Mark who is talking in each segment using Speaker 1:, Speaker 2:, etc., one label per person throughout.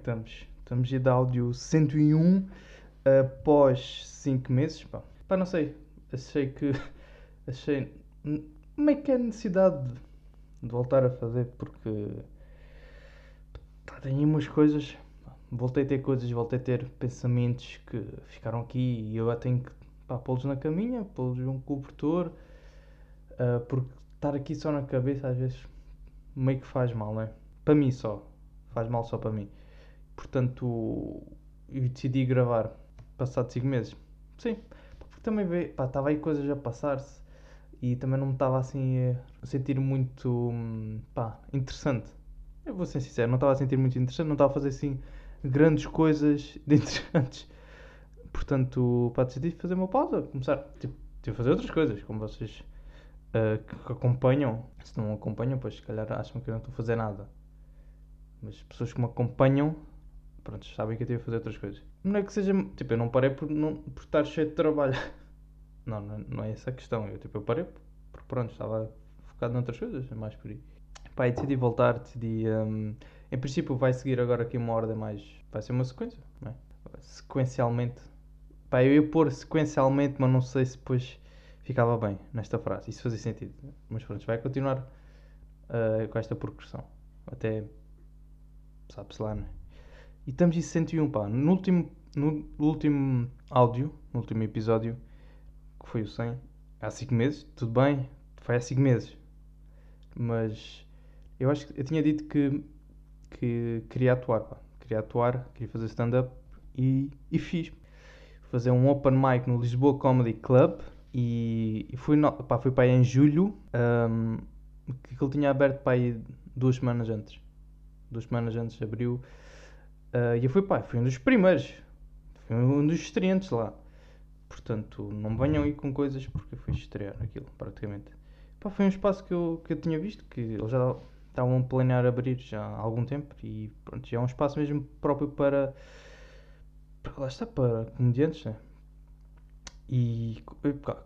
Speaker 1: estamos? Estamos de áudio 101 após 5 meses. Pá. pá, não sei. Achei que. Achei. Como é que é a necessidade de, voltar a fazer? Porque. Pá, tenho umas coisas. Voltei a ter coisas, voltei a ter pensamentos que ficaram aqui e eu tenho que pô-los na caminha, pô-los num cobertor. Uh, porque estar aqui só na cabeça às vezes meio que faz mal, não é? Para mim só. Faz mal só para mim. Portanto, eu decidi gravar passado 5 meses. Sim, porque também pá, estava aí coisas a passar-se e também não me estava assim a sentir muito pá, interessante. Eu vou ser sincero, não estava a sentir muito interessante, não estava a fazer assim grandes coisas de interessantes. Portanto, pá, decidi fazer uma pausa, começar tipo, a fazer outras coisas, como vocês uh, que acompanham. Se não acompanham, pois se calhar acham que eu não estou a fazer nada. Mas pessoas que me acompanham, pronto, sabem que eu tive a fazer outras coisas. Não é que seja. Tipo, eu não parei por, não, por estar cheio de trabalho. Não, não, não é essa a questão. Eu, tipo, eu parei porque, pronto, estava focado noutras coisas, é mais por aí. Pá, e decidi voltar, decidi. Um, em princípio, vai seguir agora aqui uma ordem mais. Vai ser uma sequência, não é? Sequencialmente. Pá, eu ia pôr sequencialmente, mas não sei se depois ficava bem nesta frase. Isso fazia sentido. Mas pronto, vai continuar uh, com esta progressão. Até sabe-se lá, né? E estamos em 101, pá. No último, no último áudio, no último episódio, que foi o 100, há 5 meses, tudo bem, foi há 5 meses. Mas eu acho que eu tinha dito que, que queria atuar, pá. Queria atuar, queria fazer stand-up e, e fiz. Fazer um open mic no Lisboa Comedy Club e, fui, no, pá, fui para aí em julho, um, que ele tinha aberto para aí duas semanas antes duas semanas antes abriu. Uh, e eu fui, pá, fui um dos primeiros. Fui um dos estreantes lá. Portanto, não venham aí com coisas porque eu fui estrear aquilo, praticamente. Pá, foi um espaço que eu, que eu tinha visto, que eles já estavam a planear abrir já há algum tempo e pronto, já é um espaço mesmo próprio para, para lá está, para comediantes, né? E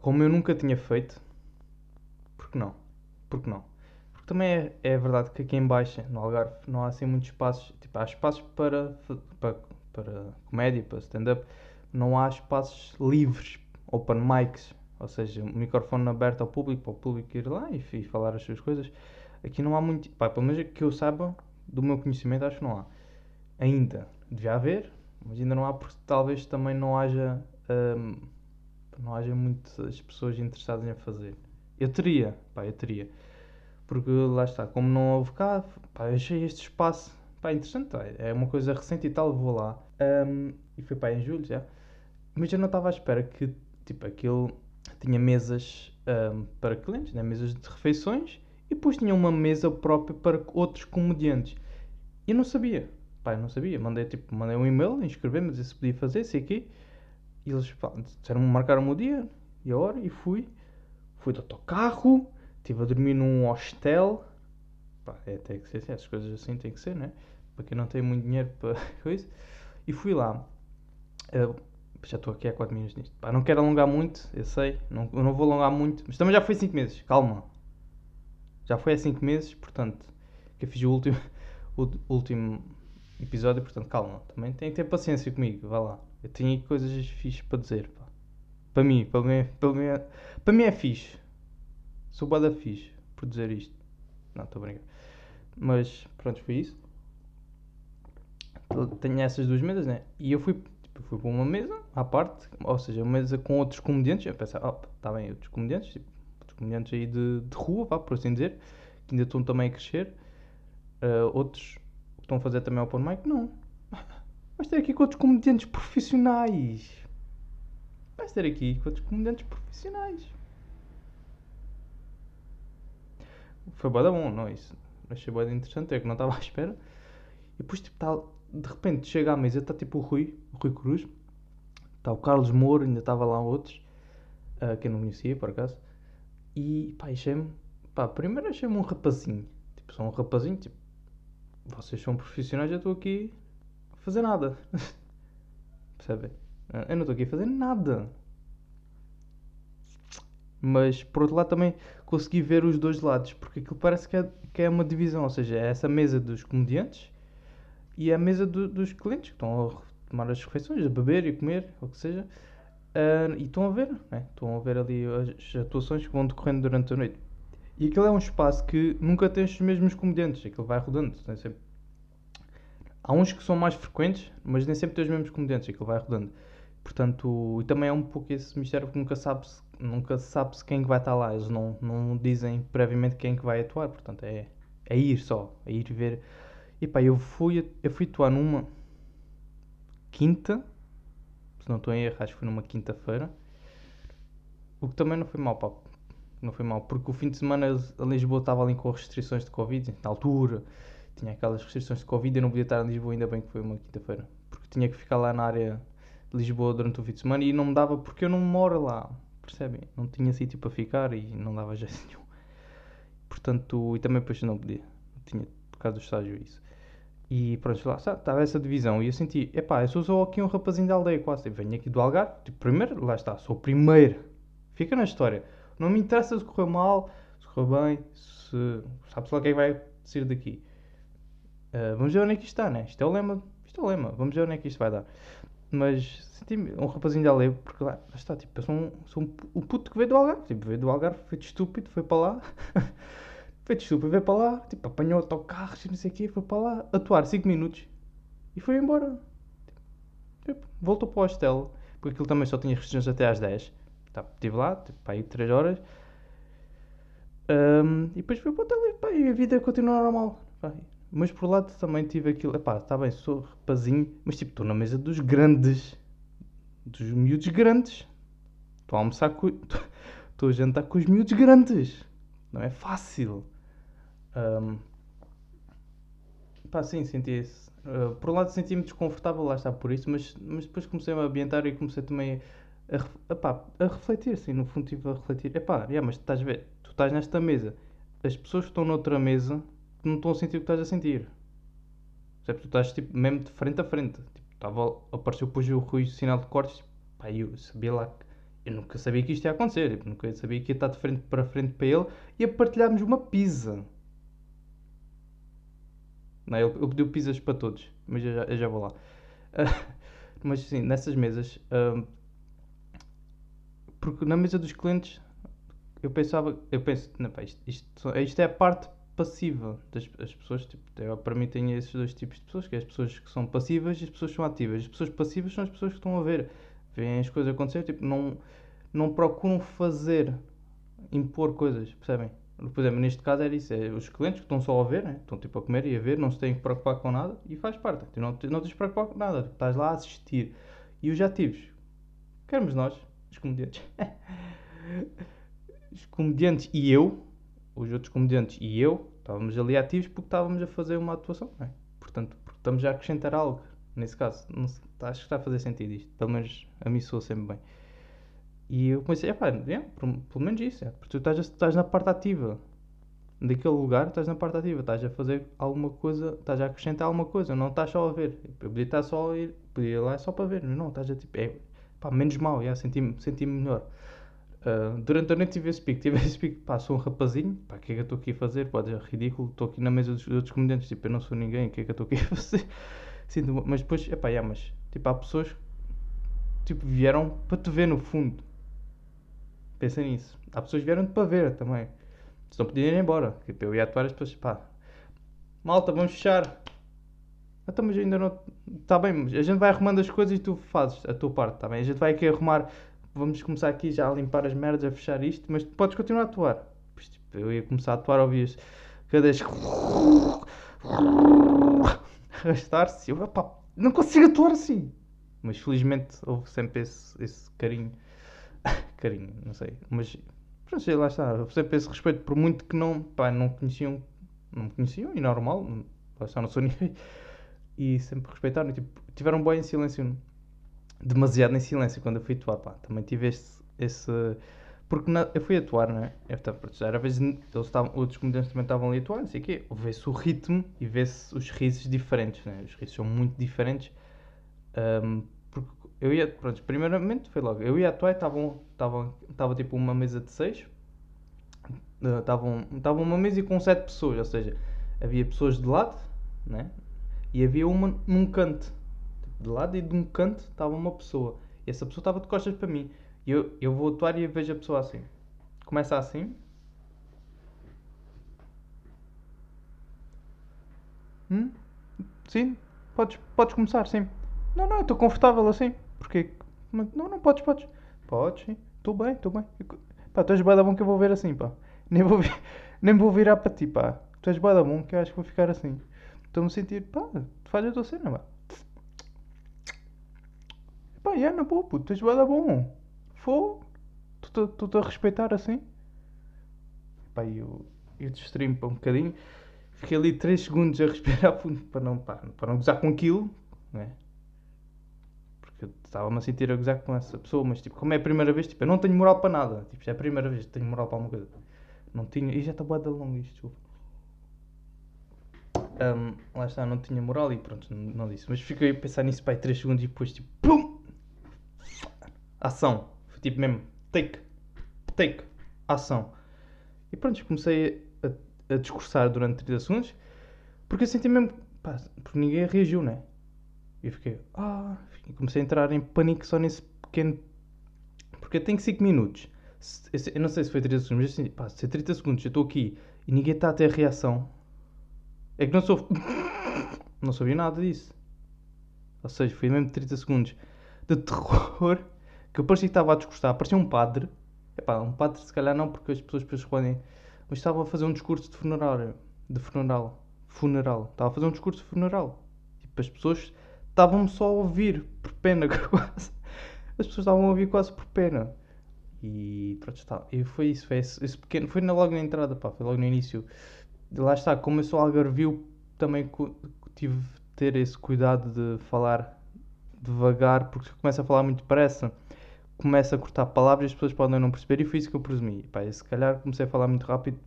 Speaker 1: como eu nunca tinha feito, porque não? Porque não? Também é, é verdade que aqui em baixo, no Algarve, não há assim muitos espaços. Tipo, há espaços para, para, para comédia, para stand-up. Não há espaços livres, open mics. Ou seja, um microfone aberto ao público, para o público ir lá e, e falar as suas coisas. Aqui não há muito. Pá, pelo menos que eu saiba, do meu conhecimento, acho que não há. Ainda. Devia haver, mas ainda não há porque talvez também não haja. Hum, não haja muitas pessoas interessadas em fazer. Eu teria, pá, eu teria. Porque lá está, como não houve cá, pá, achei este espaço pá, interessante. Pá, é uma coisa recente e tal, vou lá. Um, e foi pá, em julho já. Mas eu não estava à espera que tipo, aquilo tinha mesas um, para clientes, né? mesas de refeições, e depois tinha uma mesa própria para outros comediantes. Eu não sabia, pá, eu não sabia. Mandei, tipo, mandei um e-mail, inscrevi-me, disse se podia fazer, sei aqui. E eles disseram-me, marcaram-me o dia e a hora, e fui. Fui do autocarro, Estive a dormir num hostel. Pá, é, tem que ser assim, essas coisas assim tem que ser, né? Para quem não tem muito dinheiro para coisa. E fui lá. Uh, já estou aqui há 4 minutos nisto. Pá, não quero alongar muito, eu sei. Não, eu não vou alongar muito. Mas também já foi 5 meses, calma. Já foi há 5 meses, portanto, que eu fiz o último, o último episódio, portanto, calma. Também tem que ter paciência comigo, vá lá. Eu tenho coisas fixas para dizer, pá. Para mim, para mim, para mim, para mim é fixe. Sou bada fixe por dizer isto. Não, estou a brincar. Mas pronto, foi isso. Tenho essas duas mesas, né? E eu fui, tipo, fui para uma mesa à parte, ou seja, uma mesa com outros comediantes. Eu pensei, oh, está bem, outros comediantes, tipo, outros comediantes aí de, de rua, vá, por assim dizer, que ainda estão também a crescer. Uh, outros que estão a fazer também open mic, não. Vais ter aqui com outros comediantes profissionais. Vais ter aqui com outros comediantes profissionais. Foi bem bom, não, isso achei bem interessante, é que não estava à espera. E depois, tipo, tá, de repente, chega à mesa, está tipo o Rui, o Rui Cruz, está o Carlos Moura, ainda estava lá outros, uh, que eu não conhecia, por acaso. E, pá, achei-me, pá, primeiro achei-me um rapazinho, tipo, sou um rapazinho, tipo, vocês são profissionais, eu estou aqui a fazer nada. Percebem? Eu não estou aqui a fazer nada. Mas por outro lado também consegui ver os dois lados, porque aquilo parece que é, que é uma divisão, ou seja, é essa mesa dos comediantes e a mesa do- dos clientes que estão a tomar as refeições, a beber e comer, ou o que seja, ah, e estão a ver, né? estão a ver ali as atuações que vão decorrendo durante a noite. E aquilo é um espaço que nunca tem os mesmos comediantes, aquilo vai rodando. Tem sempre... Há uns que são mais frequentes, mas nem sempre tem os mesmos comediantes, aquilo vai rodando. Portanto, e também é um pouco esse mistério porque nunca sabe-se nunca sabe quem que vai estar lá. Eles não, não dizem previamente quem que vai atuar, portanto é, é ir só, é ir ver. E pá, eu fui, eu fui atuar numa quinta, se não estou em erro, acho que foi numa quinta-feira. O que também não foi mal, pá. Não foi mal, porque o fim de semana a Lisboa estava ali com restrições de Covid, na altura tinha aquelas restrições de Covid, eu não podia estar em Lisboa, ainda bem que foi uma quinta-feira, porque tinha que ficar lá na área de Lisboa durante o fim de semana e não me dava porque eu não moro lá, percebem? Não tinha sítio para ficar e não dava jeito nenhum. Portanto, e também depois não podia, tinha por causa do estágio isso. E pronto, lá estava essa divisão e eu senti, epá, eu sou só aqui um rapazinho da aldeia quase, tipo, venho aqui do Algarve, tipo, primeiro, lá está, sou o primeiro, fica na história. Não me interessa se correu mal, se correu bem, se sabe-se lá quem vai sair daqui. Uh, vamos ver onde é que isto está, né? Isto é o lema, isto é o lema, vamos ver onde é que isto vai dar. Mas senti-me um rapazinho da aldeia, porque lá, está, tipo, eu sou um, sou um, um puto que veio do Algarve, tipo, veio do Algarve, feito estúpido, foi para lá, feito estúpido, veio para lá, tipo, apanhou autocarros e não sei o quê, foi para lá, atuar 5 minutos e foi embora. Tipo, voltou para o hostel, porque aquilo também só tinha restrições até às 10. Tá, estive lá, tipo, aí 3 horas. Um, e depois foi para o hotel e, pá, e a vida continua normal. Pá. Mas por lado também tive aquilo, epá, está bem, sou rapazinho, mas tipo, estou na mesa dos grandes, dos miúdos grandes. Estou a almoçar com. Estou a jantar com os miúdos grandes. Não é fácil. Um, pá, sim, senti esse. Uh, por um lado senti-me desconfortável, lá está por isso, mas, mas depois comecei a me ambientar e comecei também a, epá, a refletir, sim, no fundo estive a refletir. Epá, yeah, mas estás a ver, tu estás nesta mesa, as pessoas que estão noutra mesa não estão a sentir o que estás a sentir. Percebes? Tu estás tipo, mesmo de frente a frente. Tipo, estava, apareceu depois o Rui sinal de cortes. Pá, eu sabia lá que. Eu nunca sabia que isto ia acontecer. Tipo, nunca sabia que ia estar de frente para frente para ele e a partilharmos uma pizza. Não, ele, ele pediu pizzas para todos, mas eu já, eu já vou lá. Uh, mas sim, nessas mesas. Uh, porque na mesa dos clientes eu pensava, eu penso, não, pá, isto, isto, isto é a parte passiva das as pessoas, tipo, eu, para mim tem esses dois tipos de pessoas, que é as pessoas que são passivas e as pessoas que são ativas. As pessoas passivas são as pessoas que estão a ver, veem as coisas acontecer, tipo, não, não procuram fazer, impor coisas, percebem? Por exemplo, neste caso era isso, é os clientes que estão só a ver, né? estão tipo a comer e a ver, não se têm que preocupar com nada e faz parte, tu não, não tens que preocupar com nada, estás lá a assistir. E os ativos, queremos nós, os comediantes, os comediantes e eu, os outros comediantes e eu estávamos ali ativos porque estávamos a fazer uma atuação, é? Portanto, estamos a acrescentar algo. Nesse caso, não, acho que está a fazer sentido isto. Pelo menos a mim soa sempre bem. E eu comecei, é pá, é, pelo menos isso, é, porque tu estás, estás na parte ativa. Daquele lugar, estás na parte ativa, estás a fazer alguma coisa, estás a acrescentar alguma coisa, não estás só a ver. Eu podia estar só a ir, podia ir lá só para ver, mas não, estás a tipo, é, pá, menos mal, já, senti-me senti melhor. Uh, durante a noite tive esse pico, tive esse pico, pá, sou um rapazinho, pá, o que é que eu estou aqui a fazer? Pode ser ridículo, estou aqui na mesa dos, dos outros comediantes, tipo, eu não sou ninguém, o que é que eu estou aqui a fazer? Sinto, mas depois, é pá, yeah, mas, tipo, há pessoas tipo, vieram para te ver no fundo. Pensa nisso. Há pessoas que vieram para ver também. Não podiam ir embora, tipo, eu ia atuar as pessoas, pá, malta, vamos fechar. Então, mas ainda não. Está bem, mas a gente vai arrumando as coisas e tu fazes a tua parte, está bem? A gente vai aqui arrumar vamos começar aqui já a limpar as merdas, a fechar isto, mas podes continuar a atuar. Pois, tipo, eu ia começar a atuar, ouvias cada arrastar-se, eu, opá, não consigo atuar assim. Mas felizmente houve sempre esse, esse carinho, carinho, não sei, mas pronto, sei, lá está, houve sempre esse respeito, por muito que não, pá, não conheciam, não me conheciam, e normal, lá está, não sou ninguém, e sempre respeitaram, tipo, tiveram bem em silêncio demasiado em silêncio quando eu fui atuar, pá. Também tive esse. esse porque na, eu fui atuar, não é? Eu estava às vezes eles estavam, outros comediantes também estavam ali a atuar, não sei o quê. Vê-se o ritmo e vê-se os risos diferentes, né? Os risos são muito diferentes. Um, porque eu ia, pronto, primeiramente foi logo. Eu ia atuar e estavam, estavam, estava tipo uma mesa de seis. Estavam, uh, uma mesa com sete pessoas, ou seja, havia pessoas de lado, né? E havia uma num canto. De lado e de um canto estava uma pessoa. E essa pessoa estava de costas para mim. E eu, eu vou atuar e vejo a pessoa assim. Começa assim. Hum? Sim? Podes, podes começar, sim. Não, não, eu estou confortável assim. Porque. Mas, não, não, podes, podes. Podes, sim. Estou bem, estou bem. Pá, tu és bué da bom que eu vou ver assim, pá. Nem vou, vi- nem vou virar para ti, pá. Tu és bué da bom que eu acho que vou ficar assim. Estou-me a sentir, pá, faz a tua cena, pá. Pá, é na boa, puto, és bué da bom. Fô. Estou-te a respeitar assim. Pá, eu, eu distraí-me para um bocadinho. Fiquei ali 3 segundos a respirar fundo para não, pá, para não gozar com aquilo, né? Porque estava-me a sentir a gozar com essa pessoa, mas tipo, como é a primeira vez, tipo, eu não tenho moral para nada. Tipo, já é a primeira vez que tenho moral para alguma coisa. Não tinha, e já está bué da longo isto, desculpa. Ahm, lá está, não tinha moral e pronto, não, não disse. Mas fiquei a pensar nisso para 3 segundos e depois tipo, PUM! Ação. Foi tipo mesmo, take, take, ação. E pronto, comecei a, a discursar durante 30 segundos porque eu senti mesmo, pá, porque ninguém reagiu, né? E eu fiquei, ah, e comecei a entrar em pânico só nesse pequeno. Porque tenho 5 minutos. Eu não sei se foi 30 segundos, mas assim, pá, se é 30 segundos, eu estou aqui e ninguém está a ter reação, é que não sou. Não sabia nada disso. Ou seja, foi mesmo 30 segundos de terror que eu parecia que estava a discursar. Parecia um padre. Epá, um padre se calhar não, porque as pessoas depois respondem. Mas estava a fazer um discurso de funeral. De funeral. Funeral. Estava a fazer um discurso de funeral. Tipo, as pessoas estavam-me só a ouvir por pena quase. As pessoas estavam a ouvir quase por pena. E pronto, está. E foi isso, foi esse, esse pequeno. Foi logo na entrada, pá, foi logo no início. E lá está, como eu sou algarvio, também tive de ter esse cuidado de falar devagar, porque se eu começo a falar muito depressa, começo a cortar palavras e as pessoas podem não perceber, e foi isso que eu presumi. Pá, se calhar comecei a falar muito rápido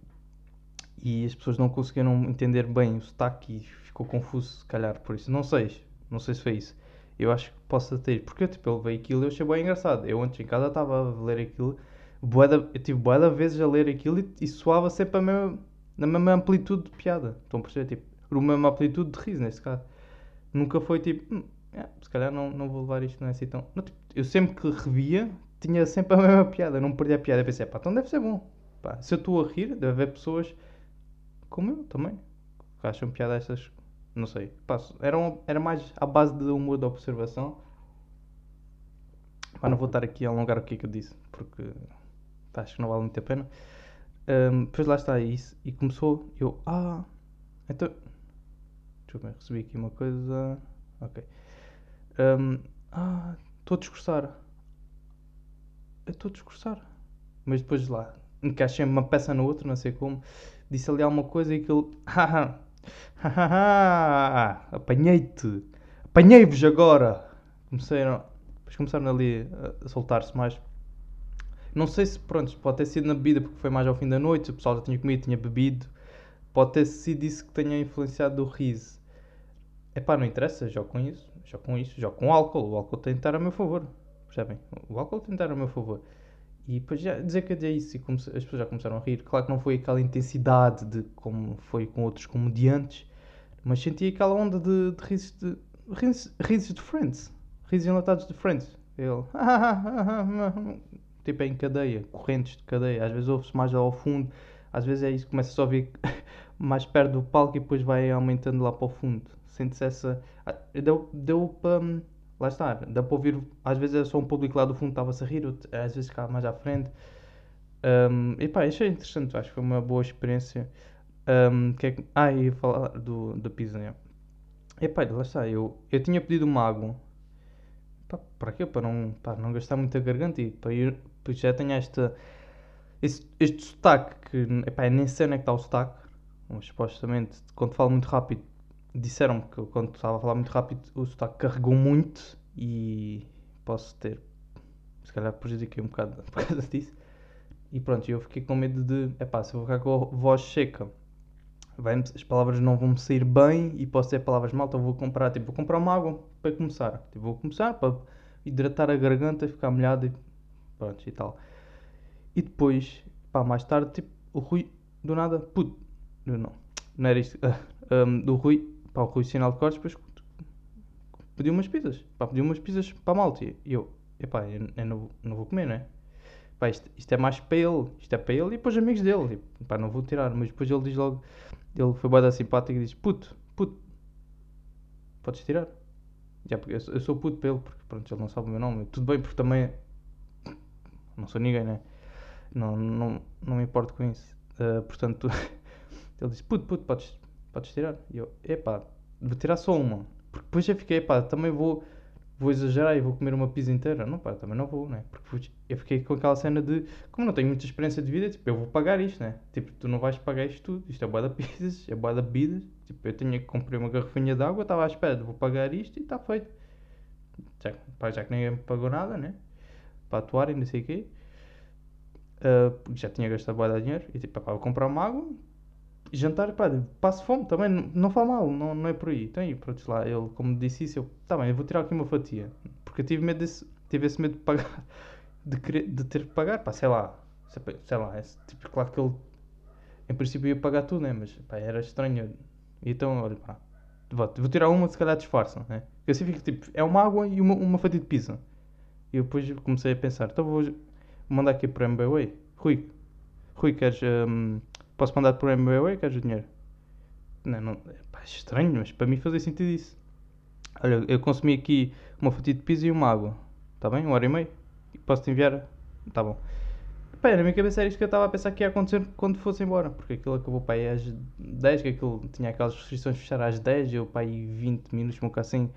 Speaker 1: e as pessoas não conseguiram entender bem o sotaque e ficou confuso, se calhar, por isso. Não sei, não sei se foi isso. Eu acho que possa ter, porque tipo, eu levei aquilo e eu achei bem engraçado. Eu ontem em casa estava a ler aquilo, bué da- eu tive de vezes a ler aquilo e, e soava sempre a mesma, na mesma amplitude de piada. Estão a perceber? Tipo, a mesma amplitude de riso, neste caso. Nunca foi tipo, "Hum, é, se calhar não, não vou levar isto, não é assim tão. Não, tipo, eu sempre que revia, tinha sempre a mesma piada, não perdia a piada. Eu pensei, pá, então deve ser bom. Pá, se eu estou a rir, deve haver pessoas como eu também, que acham piada estas, não sei. Pá, era, um- era mais à base de humor de observação. Pá, não vou estar aqui a alongar o que é que eu disse, porque pá, acho que não vale muito a pena. Ahm, depois lá está isso, e começou, eu, ah, então, deixa eu ver, recebi aqui uma coisa, ok. Ahm, ah, estou a discursar. Eu estou a discursar. Mas depois lá, encaixei uma peça na outra, não sei como, disse ali alguma coisa e aquilo, haha, haha, apanhei-te, apanhei-vos agora. Começaram, depois começaram ali a, soltar-se mais. Não sei se, pronto, pode ter sido na bebida porque foi mais ao fim da noite, o pessoal já tinha comido, tinha bebido. Pode ter sido isso que tenha influenciado o riso. Epá, não interessa, jogo com isso, jogo com isso, jogo com álcool. O álcool tem de estar a meu favor. Percebem? O álcool tem de estar a meu favor. E depois já desencadeei isso e comece- as pessoas já começaram a rir. Claro que não foi aquela intensidade de como foi com outros comediantes, mas senti aquela onda de, de risos de. risos, de Friends. Risos enlatados de Friends. Ele. tipo é em cadeia, correntes de cadeia. Às vezes ouve-se mais ao fundo, às vezes é isso, começa só a ouvir mais perto do palco e depois vai aumentando lá para o fundo. Sente-se essa. ah, Deu, deu para. Lá está, dá para ouvir. Às vezes é só um público lá do fundo estava-se a rir, às vezes ficava mais à frente. Um, e pá, achei interessante, acho que foi uma boa experiência. Um, que é que- ah, ia falar do, da pizza. né? E pá, lá está, eu, eu tinha pedido uma água. Pá, para quê? Para não, pá, não gastar muita garganta e para ir. Pois já tenho esta. Este, este sotaque que. Epá, nem sei onde é que está o sotaque. Mas supostamente, quando falo muito rápido, disseram-me que quando estava a falar muito rápido o sotaque carregou muito e posso ter. Se calhar prejudiquei um bocado por causa disso. E pronto, eu fiquei com medo de. Epá, se eu vou ficar com a voz seca, as palavras não vão me sair bem e posso ter palavras mal, então vou comprar. Tipo, vou comprar uma água para começar. Tipo, vou começar para hidratar a garganta, ficar molhado e pronto e tal. E depois, pá, mais tarde, tipo, o Rui, do nada, puto, não, não era isto, ah, um, do Rui, pá, o Rui Sinal de Cortes depois pediu umas pizzas. Pá, pediu umas pizzas para a malta. E eu, epá, eu, eu não, não vou comer, não é? Pá, isto, isto é mais para ele. Isto é para ele e para os amigos dele. E, pá, não vou tirar. Mas depois ele diz logo, ele foi bada simpático e diz, puto, puto, podes tirar. Já, porque eu, eu sou puto para ele, porque pronto, ele não sabe o meu nome. Tudo bem, porque também não sou ninguém, né? Não, não, não me importo com isso. Ah, portanto, ele disse: Puto, puto, podes, podes tirar. E eu: Epá, vou tirar só uma. Porque depois já fiquei: Epá, também vou, vou exagerar e vou comer uma pizza inteira. Não, pá, também não vou, né? Porque eu fiquei com aquela cena de: Como não tenho muita experiência de vida, tipo, eu vou pagar isto, né? Tipo, tu não vais pagar isto tudo. Isto é boa da pizzas, é boa da bebidas. Tipo, eu tinha que comprar uma garrafinha de água, estava à espera, vou pagar isto e está feito. Já, pá, já que ninguém me pagou nada, né? Para atuar e não sei o quê. Uh, já tinha gastado bué de dinheiro e tipo, pá, vou comprar uma água jantar, pá, passo fome também, não, não faz mal, não, não é por aí. Então, e pronto, lá, ele, como disse isso, eu, tá bem, eu vou tirar aqui uma fatia, porque eu tive medo desse, tive esse medo de pagar, de, querer, de ter que pagar, pá, sei lá, sei, lá, é, tipo, claro que ele, em princípio ia pagar tudo, né, mas, pá, era estranho, então, olha, pá, vou, vou tirar uma, se calhar disfarça, né, eu assim fico, tipo, é uma água e uma, uma fatia de pizza, e depois comecei a pensar, então vou mandar aqui para o MBWay. Rui, Rui, queres. hum, posso mandar o MBWay? Queres o dinheiro? Não, não. Pá, é estranho, mas para mim fazia sentido isso. Olha, eu consumi aqui uma fatia de pizza e uma água. Está bem? Uma hora e meia? Posso-te enviar? Está bom. Pá, na minha cabeça era isto que eu estava a pensar que ia acontecer quando fosse embora. Porque aquilo acabou para aí às 10, que aquilo tinha aquelas restrições fechar às 10, eu para aí 20 minutos, um assim.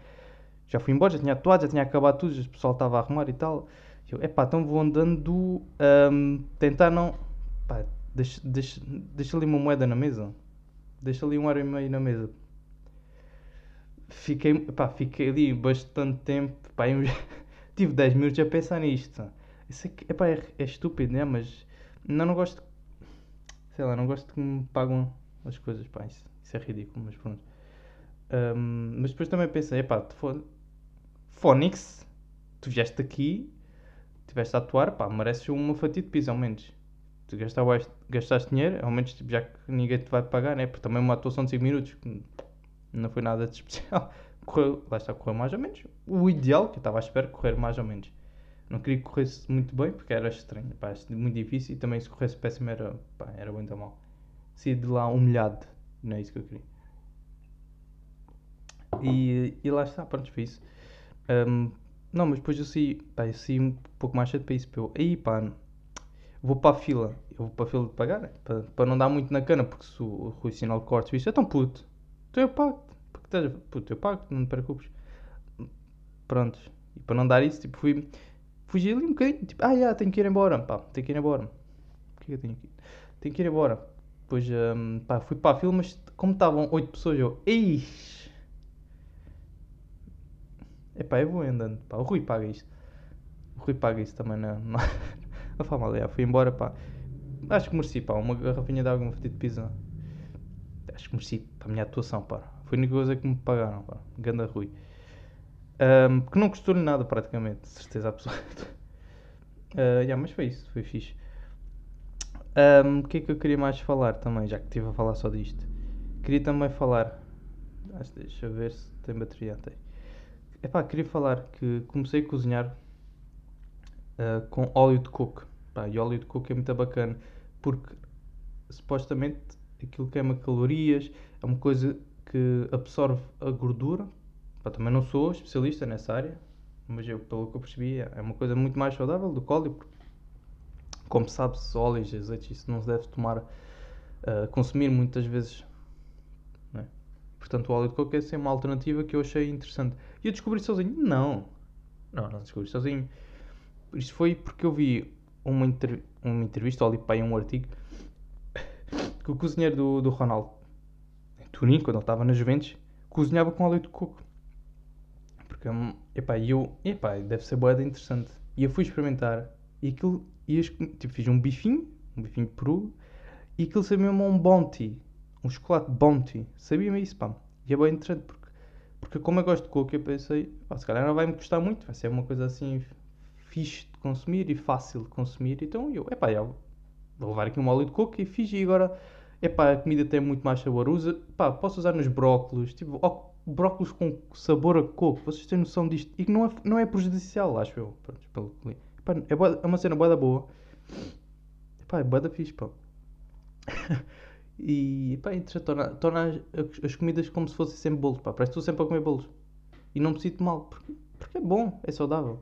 Speaker 1: Já fui embora, já tinha atuado, já tinha acabado tudo, já o pessoal estava a arrumar e tal. Eu, epá, então vou andando, hum, tentar não. Pá, deixa, deixa, deixa ali uma moeda na mesa. Deixa ali um euro e meio na mesa. Fiquei, pá, fiquei ali bastante tempo. Pá, eu tive 10 minutos a pensar nisto. Isso que- epá, é, é estúpido, né? Mas não, não gosto. Sei lá, não gosto que me pagam as coisas. Pá, isso, isso é ridículo, mas pronto. Hum, mas depois também pensei, epá, fo- Fónix, tu vieste aqui estiveste a atuar, pá, mereces uma fatia de piso, ao menos. Tu gastaste, gastaste dinheiro, ao menos tipo, já que ninguém te vai pagar, né? Porque também uma atuação de 5 minutos não foi nada de especial. Correu, lá está, correu mais ou menos. O ideal, que eu estava à espera, correr mais ou menos. Não queria que corresse muito bem, porque era estranho, pá, muito difícil. E também se corresse péssimo era, pá, era muito mal. Saí de lá humilhado, não é isso que eu queria. E, e lá está, pronto, foi isso. Hum, não, mas depois eu saí, pá, eu saí um pouco mais cedo para isso. Aí pá, vou para a fila. Eu vou para a fila de pagar, para, para não dar muito na cana, porque se o, Rui Sinal cortes isso, é tão puto. Então eu pago, porque estás, puto, eu pago, não te preocupes. Prontos, e para não dar isso, tipo, fui, fugi ali um bocadinho, tipo, ah, já, tenho que ir embora, pá, tenho que ir embora. O que é que eu tenho aqui? Tenho que ir embora. Depois, hum, pá, fui para a fila, mas como estavam 8 pessoas, eu, eixe. Epá, eu vou andando, pá, o Rui paga isto. O Rui paga isso também, não, não faz mal, fui embora, pá. Acho que mereci, pá, uma garrafinha de água, uma fatia de pizza. Acho que mereci para a minha atuação, pá. Foi a única coisa que me pagaram, pá. Ganda Rui. Um, que não custou-lhe nada, praticamente, de certeza absoluta. Uh, yeah, mas foi isso, foi fixe. Um, o que é que eu queria mais falar também, já que estive a falar só disto? Queria também falar. Deixa eu ver se tem bateria. Tem. Epá, queria falar que comecei a cozinhar uh, com óleo de coco. Pá, e óleo de coco é muito bacana porque supostamente aquilo queima calorias, é uma coisa que absorve a gordura. Pá, também não sou especialista nessa área, mas eu, pelo que eu percebi, é uma coisa muito mais saudável do que óleo. Como sabe-se, óleos e azeites, isso não se deve tomar, uh, consumir muitas vezes. Não é? Portanto, o óleo de coco é sempre uma alternativa que eu achei interessante. E eu descobri sozinho? Não. Não, não descobri sozinho. Isto foi porque eu vi uma, inter... uma entrevista, ou ali para um artigo, que o cozinheiro do, do Ronaldo, em Turim, quando ele estava na Juventus, cozinhava com óleo de coco. Porque, hum, epá, eu, epá, deve ser boeda interessante. E eu fui experimentar, e aquilo, e eu, tipo, fiz um bifinho, um bifinho de peru, e aquilo sabia-me um bounty, um chocolate bounty, sabia-me isso, pá. E é bem interessante, porque, porque como eu gosto de coco, eu pensei, pá, se calhar não vai-me custar muito, vai ser uma coisa assim fixe de consumir e fácil de consumir. Então eu, epá, eu vou levar aqui um óleo de coco e fiz e agora Epá, a comida tem muito mais sabor. Usa, pá, posso usar nos brócolos, tipo, ó, brócolis com sabor a coco. Vocês têm noção disto? E que não é, não é prejudicial, acho eu. Pronto, Epá, é, bué- é uma cena boa da boa. Epá, é boa da fixe, pá. e, pá, interessante, torna, torna as, as comidas como se fossem sempre bolos, pá. Parece que estou sempre a comer bolos. E não me sinto mal, porque, porque é bom, é saudável.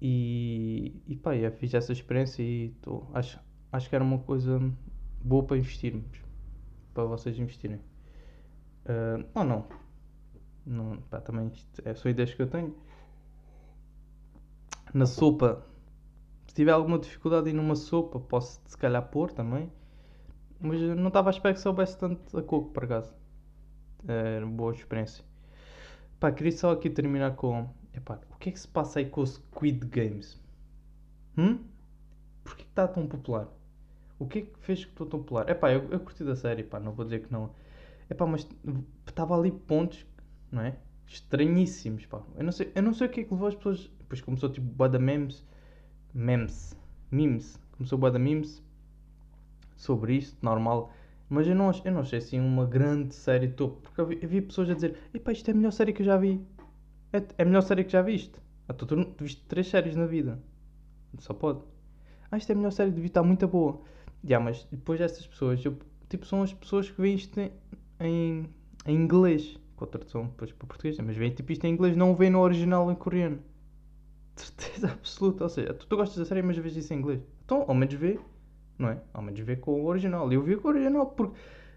Speaker 1: E, e pá, eu fiz essa experiência e tô, acho, acho que era uma coisa boa para investirmos. Para vocês investirem. Ah, ou não. não pá, também isto é só ideias que eu tenho. Na sopa, se tiver alguma dificuldade em numa sopa, posso se calhar pôr também. Mas não estava à espera que soubesse tanto a coco, por acaso. Era uma boa experiência. Pá, queria só aqui terminar com. Epá, o que é que se passa aí com o Squid Games? Hum? Porquê que está tão popular? O que é que fez que estou tão popular? Epá, eu, eu curti da série, pá, não vou dizer que não. Epá, mas estava ali pontos, não é? Estranhíssimos, pá. Eu não sei, eu não sei o que é que levou as pessoas. Depois começou tipo bada memes. Memes. Memes. Começou bada memes sobre isto, normal. Mas eu não, eu não achei assim uma grande série topo. Porque eu vi, eu vi pessoas a dizer: Epá, isto é a melhor série que eu já vi. É, é a melhor série que já viste. Ah, tu, tu, viste três séries na vida. Só pode. Ah, isto é a melhor série de vida, está muito boa. Já, mas depois dessas pessoas, eu, tipo, são as pessoas que veem isto em, em, em inglês. Com a tradução depois para português. Mas veem tipo isto em inglês, não o veem no original em coreano. De certeza absoluta. Ou seja, tu, tu gostas da série, mas vês isso em inglês. Então, ao menos vê, não é? Ao menos vê com o original. E eu vi com o original porque,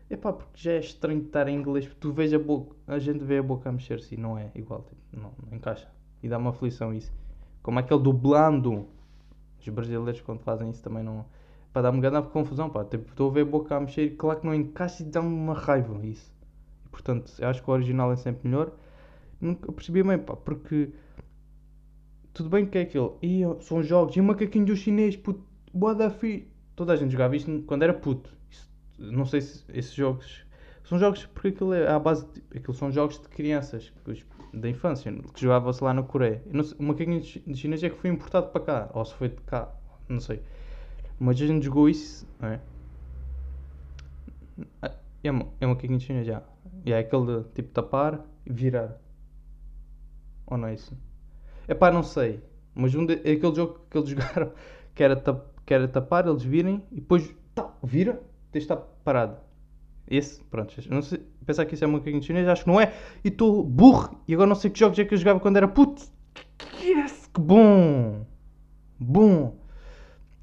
Speaker 1: epá, porque já é estranho estar em inglês. porque Tu vês a boca, a gente vê a boca a mexer-se e não é igual. Tipo, não, não encaixa. E dá uma aflição isso. Como aquele dublando. Os brasileiros quando fazem isso também não. Para dar-me grande confusão, pá. Tipo, estou a ver a boca a mexer e claro que não encaixa e dá-me uma raiva isso. E, portanto, acho que o original é sempre melhor. Nunca percebi bem, pá, porque tudo bem que é aquilo. E são jogos. E o macaquinho do chinês, puto, boa da fi. Toda a gente jogava isto quando era puto. Não sei se esses jogos. São jogos porque aquilo é à base. De, aquilo são jogos de crianças da infância que jogava-se lá na Coreia. Não sei, o de chi- de chinês é que foi importado para cá. Ou se foi de cá. Não sei. Mas a gente jogou isso. Não é? É, um- é um macaquinho de chinês já. E é aquele de tipo tapar e virar. Ou não é isso? É pá, não sei. Mas um de, é aquele jogo que eles jogaram que era, tap, que era tapar, eles virem e depois tá, vira, estar parado. Esse, pronto. Não sei, pensar que isso é um macaquinho chinês, acho que não é. E estou burro e agora não sei que jogos é que eu jogava quando era puto. Yes, que bom! Bom!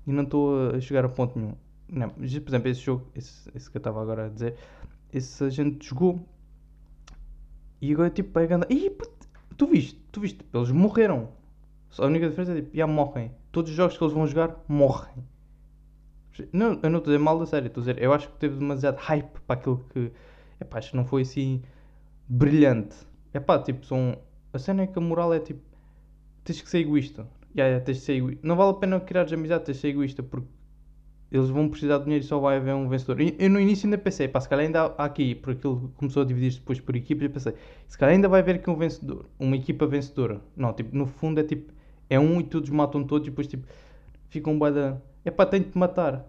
Speaker 1: E não estou a chegar a ponto nenhum. Não, por exemplo, esse jogo, esse, esse que eu estava agora a dizer, esse a gente jogou e agora tipo é grande. Ih, puto, tu viste, tu viste, eles morreram. Só a única diferença é tipo, já morrem. Todos os jogos que eles vão jogar morrem. Não, eu não estou a dizer mal da série, estou a dizer, eu acho que teve demasiado hype para aquilo que. Epá, acho que não foi assim brilhante. Epá, tipo, são. A cena é que a moral é tipo. Tens que ser egoísta. Yeah, yeah, tens de ser egoísta. Não vale a pena criar amizade, tens de ser egoísta porque eles vão precisar de dinheiro e só vai haver um vencedor. E eu no início ainda pensei, pá, se calhar ainda há aqui, porque aquilo começou a dividir-se depois por equipas, eu pensei, se calhar ainda vai haver aqui um vencedor, uma equipa vencedora. Não, tipo, no fundo é tipo, é um e todos matam todos e depois tipo, ficam bué da... É pá, tenho de matar.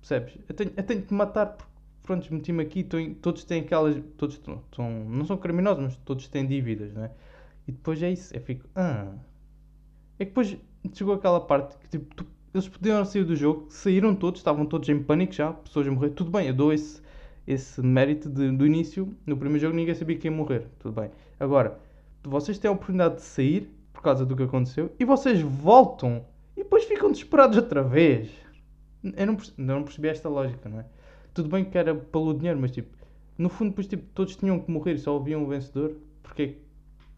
Speaker 1: Percebes? Eu tenho, eu tenho de matar porque, pronto, meti-me aqui, tô todos têm aquelas, todos são, não são criminosos, mas todos têm dívidas, não é? E depois é isso, eu fico, ah... É que depois chegou aquela parte que tipo, tu- eles podiam sair do jogo, saíram todos, estavam todos em pânico já, pessoas a morrer. Tudo bem, eu dou esse, esse mérito de- do início. No primeiro jogo ninguém sabia quem ia morrer, tudo bem. Agora, vocês têm a oportunidade de sair por causa do que aconteceu e vocês voltam depois ficam desesperados outra vez. Eu não, perce- eu não percebi esta lógica, não é? Tudo bem que era pelo dinheiro, mas tipo, no fundo, depois tipo, todos tinham que morrer e só havia um vencedor. Porque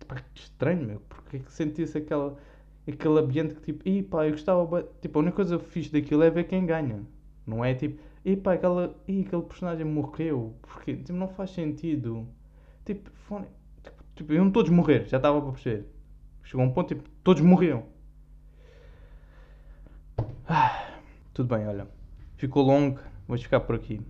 Speaker 1: pá, que estranho, meu. Porque que sentia-se aquela, aquele ambiente que tipo, ih pá, eu gostava. bué-" Tipo, a única coisa fixe daquilo é ver quem ganha. Não é tipo, ih pá, aquela, ih, aquele personagem morreu. Porque tipo, não faz sentido. Tipo, fone- tipo, tipo, iam todos morrer, já estava para perceber. Chegou um ponto tipo, todos morriam. Ah, tudo bem, olha. Ficou longo, vou ficar por aqui.